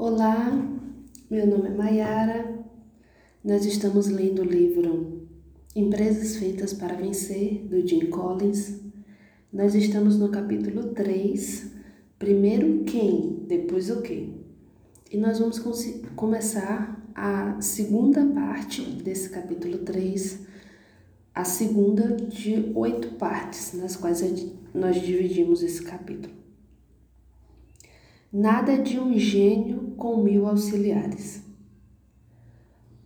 Olá, meu nome é Mayara. Nós estamos lendo o livro Empresas Feitas para Vencer, do Jim Collins. Nós estamos no capítulo 3, primeiro quem, depois o que. E nós vamos começar a segunda parte desse capítulo 3, a segunda de oito partes, nas quais nós dividimos esse capítulo. Nada de um gênio com mil auxiliares.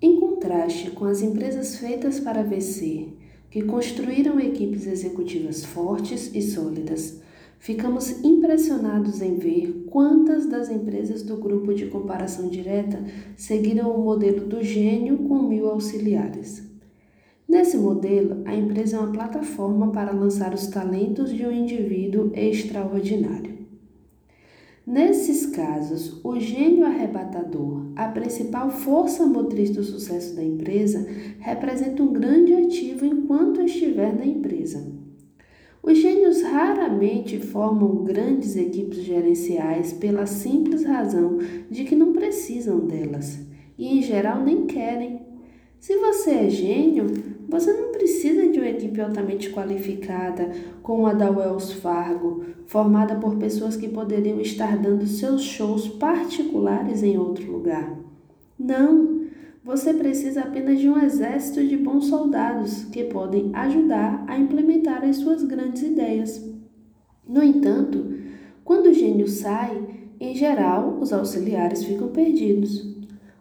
Em contraste com as empresas feitas para vencer, que construíram equipes executivas fortes e sólidas, ficamos impressionados em ver quantas das empresas do grupo de comparação direta seguiram o modelo do gênio com mil auxiliares. Nesse modelo, a empresa é uma plataforma para lançar os talentos de um indivíduo extraordinário. Nesses casos, o gênio arrebatador, a principal força motriz do sucesso da empresa, representa um grande ativo enquanto estiver na empresa. Os gênios raramente formam grandes equipes gerenciais pela simples razão de que não precisam delas e, em geral, nem querem. Se você é gênio, você não precisa de uma equipe altamente qualificada, como a da Wells Fargo, formada por pessoas que poderiam estar dando seus shows particulares em outro lugar. Não! Você precisa apenas de um exército de bons soldados que podem ajudar a implementar as suas grandes ideias. No entanto, quando o gênio sai, em geral, os auxiliares ficam perdidos.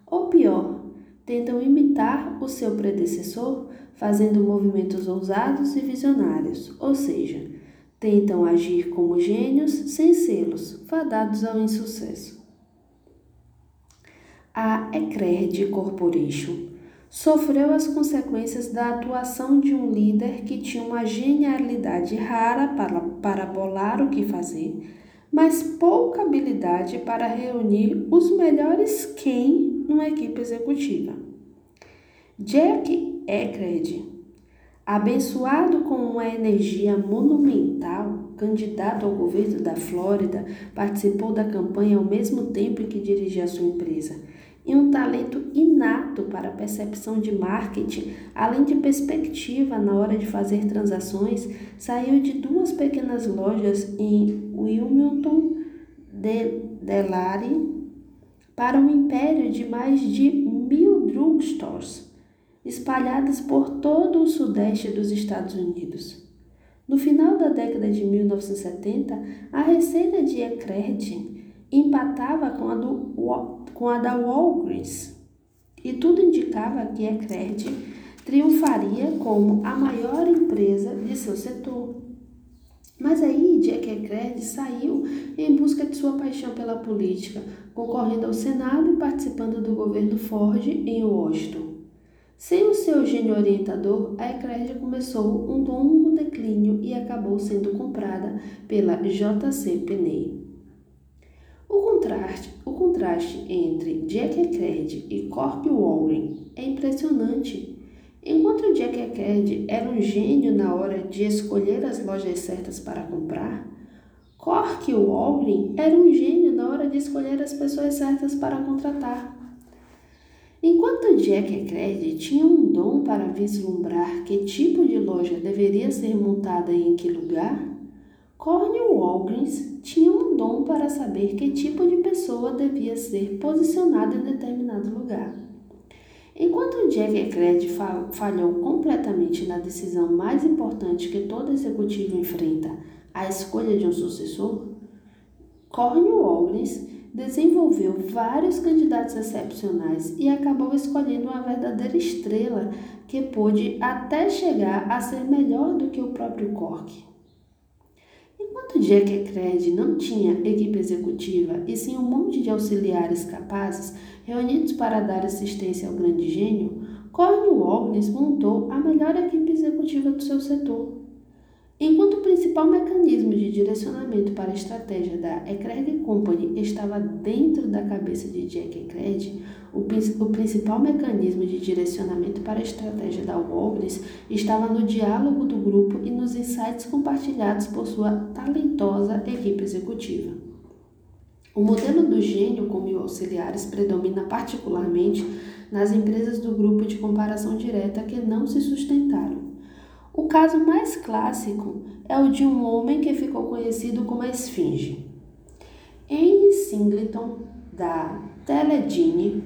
Ou pior, tentam imitar o seu predecessor fazendo movimentos ousados e visionários, ou seja, tentam agir como gênios sem selos, fadados ao insucesso. A Ecred Corporation sofreu as consequências da atuação de um líder que tinha uma genialidade rara para, para bolar o que fazer, mas pouca habilidade para reunir os melhores quem numa equipe executiva. Jack Eckred, abençoado com uma energia monumental, candidato ao governo da Flórida, participou da campanha ao mesmo tempo em que dirigia sua empresa. E um talento inato para percepção de marketing, além de perspectiva na hora de fazer transações, saiu de duas pequenas lojas em Wilmington, Delaware, para um império de mais de mil drugstores espalhadas por todo o sudeste dos Estados Unidos. No final da década de 1970, a receita de Ecred empatava com a, do, com a da Walgreens e tudo indicava que Ecred triunfaria como a maior empresa de seu setor. Mas aí Jack Ecred saiu em busca de sua paixão pela política, concorrendo ao Senado e participando do governo Ford em Washington. Sem o seu gênio orientador, a Eclésia começou um longo declínio e acabou sendo comprada pela JC Penney. O contraste, o contraste entre Jack Ecred e Corp Walgren é impressionante. Enquanto Jack Ecred era um gênio na hora de escolher as lojas certas para comprar, Cork Walgren era um gênio na hora de escolher as pessoas certas para contratar. Enquanto Jack Ecred tinha um dom para vislumbrar que tipo de loja deveria ser montada em que lugar, Cornel Walgreens tinha um dom para saber que tipo de pessoa devia ser posicionada em determinado lugar. Enquanto Jack Ecred falhou completamente na decisão mais importante que todo executivo enfrenta, a escolha de um sucessor, Cornel Walgreens desenvolveu vários candidatos excepcionais e acabou escolhendo uma verdadeira estrela que pôde até chegar a ser melhor do que o próprio Cork. Enquanto Jack Ecred não tinha equipe executiva e sim um monte de auxiliares capazes reunidos para dar assistência ao grande gênio, Cornel Ognes montou a melhor equipe executiva do seu setor. Enquanto o principal mecanismo de direcionamento para a estratégia da Ecred Company estava dentro da cabeça de Jack Ecred, o, o principal mecanismo de direcionamento para a estratégia da Walgreens estava no diálogo do grupo e nos insights compartilhados por sua talentosa equipe executiva. O modelo do gênio com mil auxiliares predomina particularmente nas empresas do grupo de comparação direta que não se sustentaram. O caso mais clássico é o de um homem que ficou conhecido como a Esfinge. Henry Singleton, da Teledine,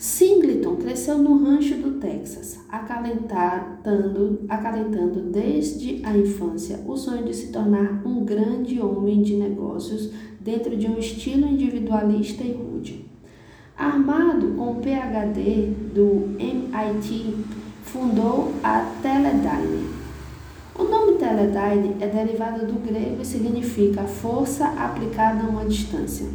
Singleton cresceu no rancho do Texas, acalentando, acalentando desde a infância o sonho de se tornar um grande homem de negócios dentro de um estilo individualista e rude. Armado com o PhD do MIT, fundou a Teledyne. O nome Teledyne é derivado do grego e significa força aplicada a uma distância.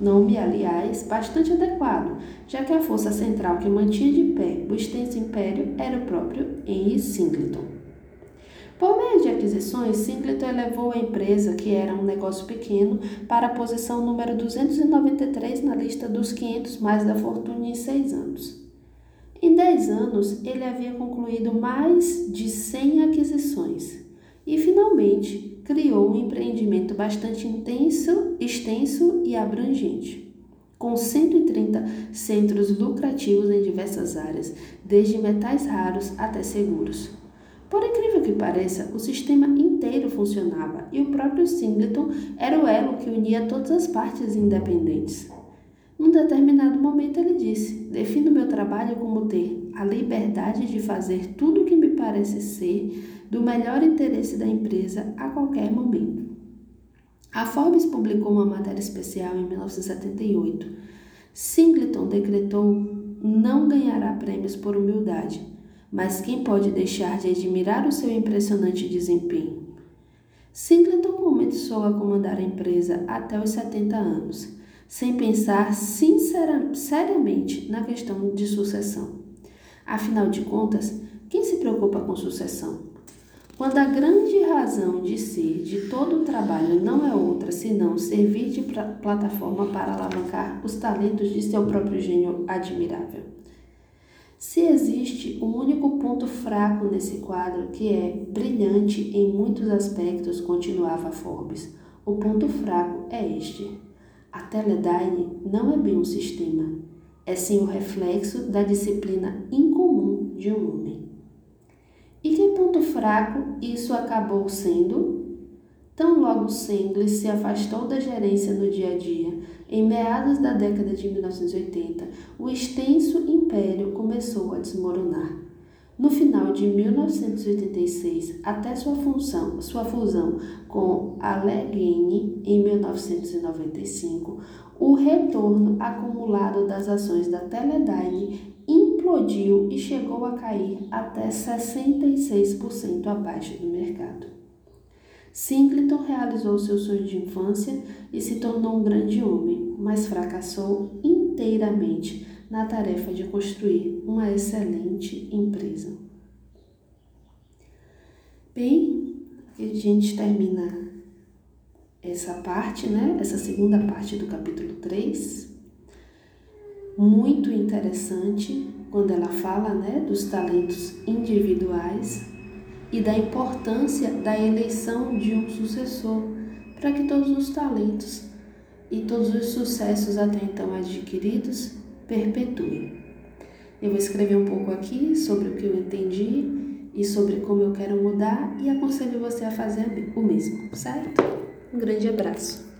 Nome, aliás, bastante adequado, já que a força central que mantinha de pé o extenso império era o próprio Henry Singleton. Por meio de aquisições, Singleton elevou a empresa, que era um negócio pequeno, para a posição número 293 na lista dos 500 mais da fortuna em seis anos. Em 10 anos, ele havia concluído mais de 100 aquisições e, finalmente, criou um empreendimento bastante intenso, extenso e abrangente, com 130 centros lucrativos em diversas áreas, desde metais raros até seguros. Por incrível que pareça, o sistema inteiro funcionava e o próprio Singleton era o elo que unia todas as partes independentes. Num determinado momento ele disse: Defino meu trabalho como ter a liberdade de fazer tudo o que me parece ser do melhor interesse da empresa a qualquer momento. A Forbes publicou uma matéria especial em 1978. Singleton decretou não ganhará prêmios por humildade, mas quem pode deixar de admirar o seu impressionante desempenho? Singleton começou a comandar a empresa até os 70 anos, sem pensar seriamente na questão de sucessão. Afinal de contas, quem se preocupa com sucessão? Quando a grande razão de ser de todo o trabalho não é outra senão servir de plataforma para alavancar os talentos de seu próprio gênio admirável. Se existe um único ponto fraco nesse quadro que é brilhante em muitos aspectos, continuava Forbes, o ponto fraco é este. A Teledyne não é bem um sistema, é sim o reflexo da disciplina incomum de um homem. E que ponto fraco isso acabou sendo? Tão logo Sengler se afastou da gerência no dia a dia, em meados da década de 1980, o extenso império começou a desmoronar. No final de 1986, até sua, função, sua fusão com Allegheny em 1995, o retorno acumulado das ações da Teledyne implodiu e chegou a cair até 66% abaixo do mercado. Singleton realizou seu sonho de infância e se tornou um grande homem, mas fracassou inteiramente na tarefa de construir uma excelente empresa. Bem, a gente termina essa parte, né? Essa segunda parte do capítulo 3. Muito interessante quando ela fala, né, dos talentos individuais e da importância da eleição de um sucessor para que todos os talentos e todos os sucessos até então adquiridos perpetuem. Eu vou escrever um pouco aqui sobre o que eu entendi e sobre como eu quero mudar e aconselho você a fazer o mesmo, certo? Um grande abraço.